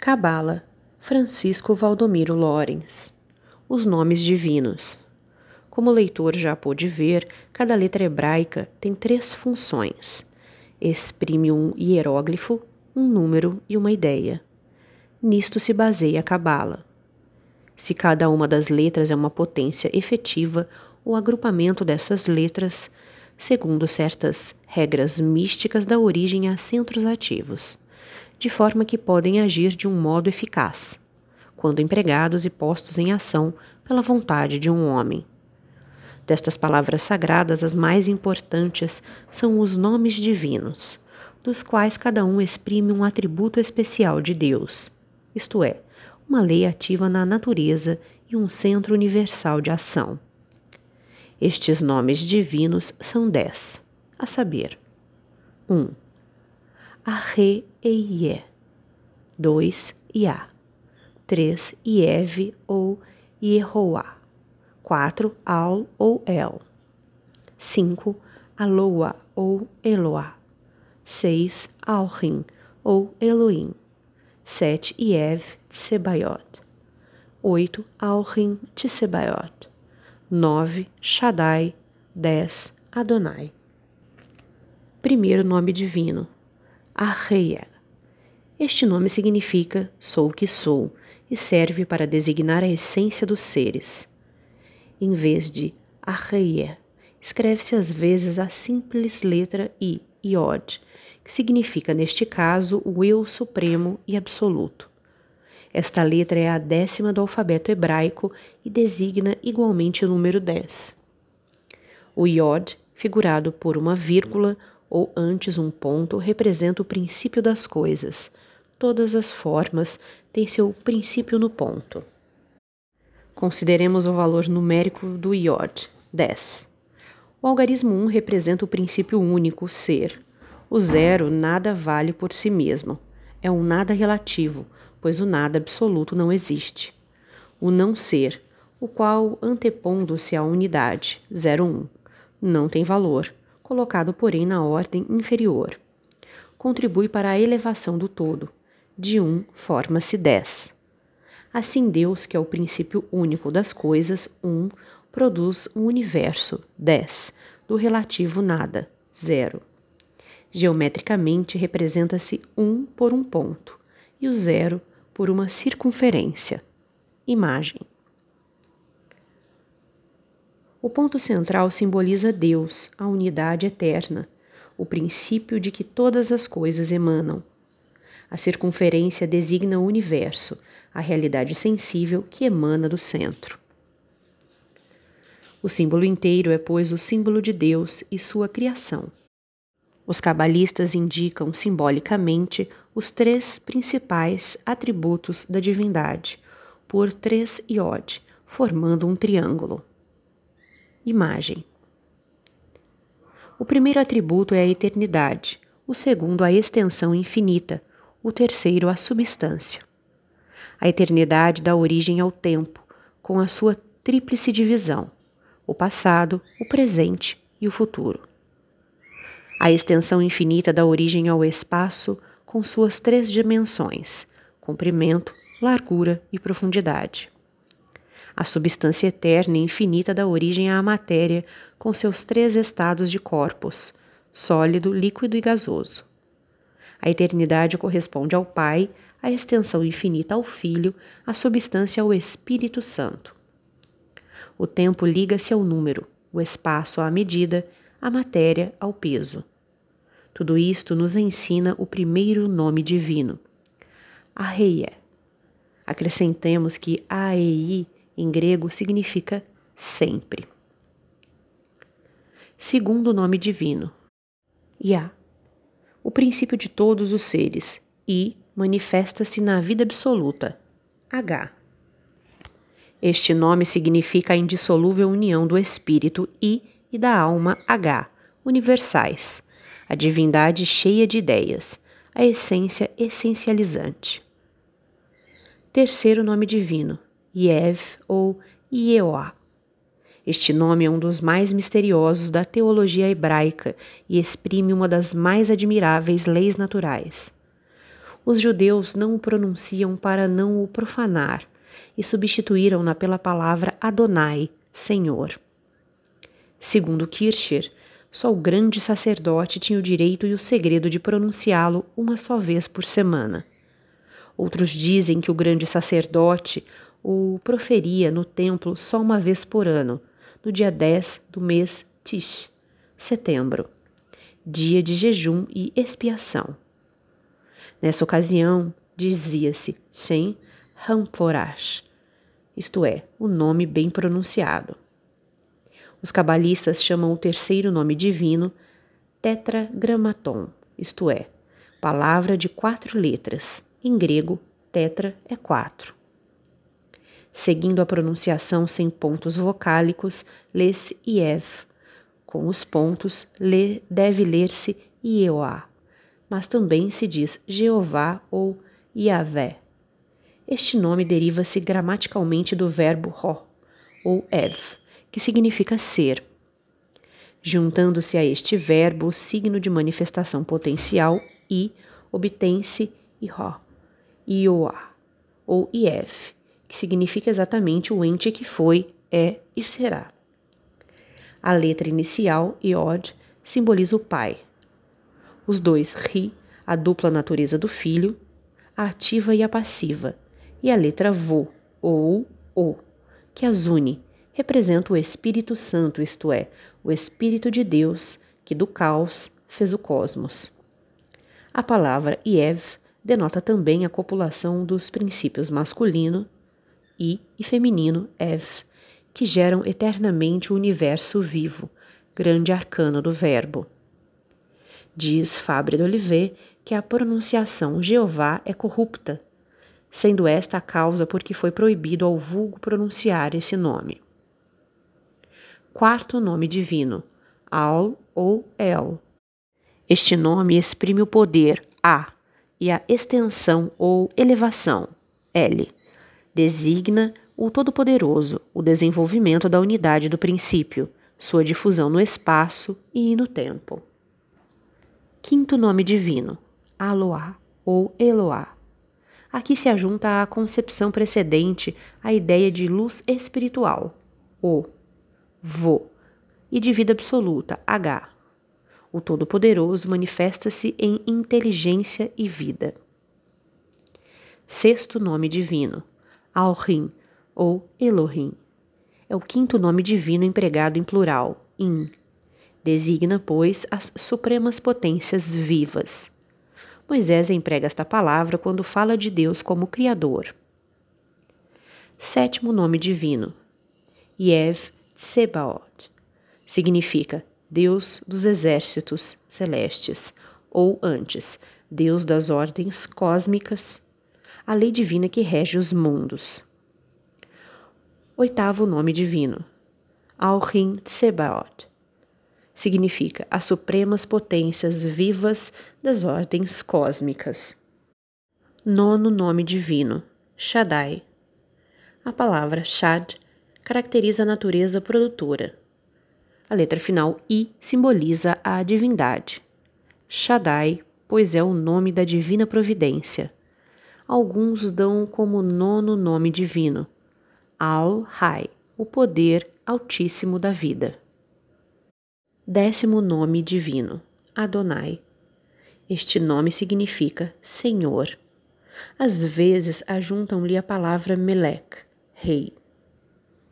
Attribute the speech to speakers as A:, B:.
A: Cabala, Francisco Valdomiro Lorenz. Os nomes divinos. Como o leitor já pôde ver, cada letra hebraica tem três funções. Exprime um hieróglifo, um número e uma ideia. Nisto se baseia a Cabala. Se cada uma das letras é uma potência efetiva, o agrupamento dessas letras, segundo certas regras místicas, dá origem a centros ativos de forma que podem agir de um modo eficaz, quando empregados e postos em ação pela vontade de um homem. Destas palavras sagradas, as mais importantes são os nomes divinos, dos quais cada um exprime um atributo especial de Deus, isto é, uma lei ativa na natureza e um centro universal de ação. Estes nomes divinos são dez, a saber: 1. Um, Arre e Ie. 2. Iá. 3. Ieve ou Iehoá. 4. Al ou El. 5. Aloa ou Eloá. 6. Alrim ou Elohim. 7. Iev Tsebaiot. 8. Alrim Tsebaiot. 9. Shaddai. 10. Adonai. Primeiro nome divino Arreia. Este nome significa sou o que sou e serve para designar a essência dos seres. Em vez de Arreia, escreve-se às vezes a simples letra I, Iod, que significa, neste caso, o eu supremo e absoluto. Esta letra é a décima do alfabeto hebraico e designa igualmente o número 10. O Iod, figurado por uma vírgula, ou antes um ponto, representa o princípio das coisas. Todas as formas têm seu princípio no ponto. Consideremos o valor numérico do iod, 10. O algarismo 1 representa o princípio único, ser. O zero nada vale por si mesmo. É um nada relativo, pois o nada absoluto não existe. O não ser, o qual, antepondo-se à unidade, 01, não tem valor, colocado, porém, na ordem inferior. Contribui para a elevação do todo. De um, forma-se dez. Assim, Deus, que é o princípio único das coisas, um, produz o um universo, dez, do relativo nada, zero. Geometricamente, representa-se um por um ponto e o zero por uma circunferência. Imagem. O ponto central simboliza Deus, a unidade eterna, o princípio de que todas as coisas emanam. A circunferência designa o universo, a realidade sensível que emana do centro. O símbolo inteiro é, pois, o símbolo de Deus e sua criação. Os cabalistas indicam simbolicamente os três principais atributos da divindade, por três iod, formando um triângulo imagem. O primeiro atributo é a eternidade, o segundo a extensão infinita, o terceiro a substância. A eternidade dá origem ao tempo, com a sua tríplice divisão: o passado, o presente e o futuro. A extensão infinita dá origem ao espaço com suas três dimensões: comprimento, largura e profundidade. A substância eterna e infinita dá origem à matéria, com seus três estados de corpos: sólido, líquido e gasoso. A eternidade corresponde ao Pai, a extensão infinita ao Filho, a substância ao Espírito Santo. O tempo liga-se ao número, o espaço à medida, a matéria ao peso. Tudo isto nos ensina o primeiro nome divino, Arreia. Acrescentemos que Aei em grego significa sempre. Segundo nome divino, Yah, o princípio de todos os seres, e manifesta-se na vida absoluta, H. Este nome significa a indissolúvel união do espírito I e da alma H, universais, a divindade cheia de ideias, a essência essencializante. Terceiro nome divino, Yev ou Ieoá. Este nome é um dos mais misteriosos da teologia hebraica e exprime uma das mais admiráveis leis naturais. Os judeus não o pronunciam para não o profanar e substituíram-na pela palavra Adonai, Senhor. Segundo Kircher, só o grande sacerdote tinha o direito e o segredo de pronunciá-lo uma só vez por semana. Outros dizem que o grande sacerdote o proferia no templo só uma vez por ano, no dia 10 do mês Tish, setembro, dia de jejum e expiação. Nessa ocasião, dizia-se Shem Hamporash, isto é, o nome bem pronunciado. Os cabalistas chamam o terceiro nome divino Tetragrammaton, isto é, palavra de quatro letras. Em grego, tetra é quatro. Seguindo a pronunciação sem pontos vocálicos, lê-se Iev. Com os pontos, lê, deve ler-se Ieoá, mas também se diz Jeová ou Yahvé. Este nome deriva-se gramaticalmente do verbo ro, ou ev, que significa ser. Juntando-se a este verbo o signo de manifestação potencial i, obtém-se iho, ioá, ou ief, que significa exatamente o ente que foi, é e será. A letra inicial, iod, simboliza o pai. Os dois ri, a dupla natureza do filho, a ativa e a passiva, e a letra Vo, ou O, que as une, representa o Espírito Santo, isto é, o Espírito de Deus, que do caos fez o cosmos. A palavra Iev denota também a copulação dos princípios masculino I e feminino Ev, que geram eternamente o universo vivo, grande arcano do verbo. Diz Fabre d'Olivet que a pronunciação Jeová é corrupta, sendo esta a causa por que foi proibido ao vulgo pronunciar esse nome. Quarto nome divino, Al ou El. Este nome exprime o poder A e a extensão ou elevação L. Designa o Todo-Poderoso, o desenvolvimento da unidade do princípio, sua difusão no espaço e no tempo. Quinto nome divino, Aloá ou Eloá Aqui se ajunta à concepção precedente a ideia de luz espiritual, O, Vo, e de vida absoluta, H. O Todo-Poderoso manifesta-se em inteligência e vida. Sexto nome divino, Alrim ou Elohim. É o quinto nome divino empregado em plural, In. Designa, pois, as supremas potências vivas. Moisés emprega esta palavra quando fala de Deus como Criador. Sétimo nome divino, Yev Tsebaot, significa Deus dos exércitos celestes, ou antes, Deus das ordens cósmicas, a lei divina que rege os mundos. Oitavo nome divino, Alrim Tsebaot, significa as supremas potências vivas das ordens cósmicas. Nono nome divino, Shaddai. A palavra Shad caracteriza a natureza produtora. A letra final I simboliza a divindade. Shaddai, pois é o nome da divina providência. Alguns dão como nono nome divino, Al-Hai, o poder altíssimo da vida. Décimo nome divino, Adonai. Este nome significa Senhor. Às vezes ajuntam-lhe a palavra Melech, rei.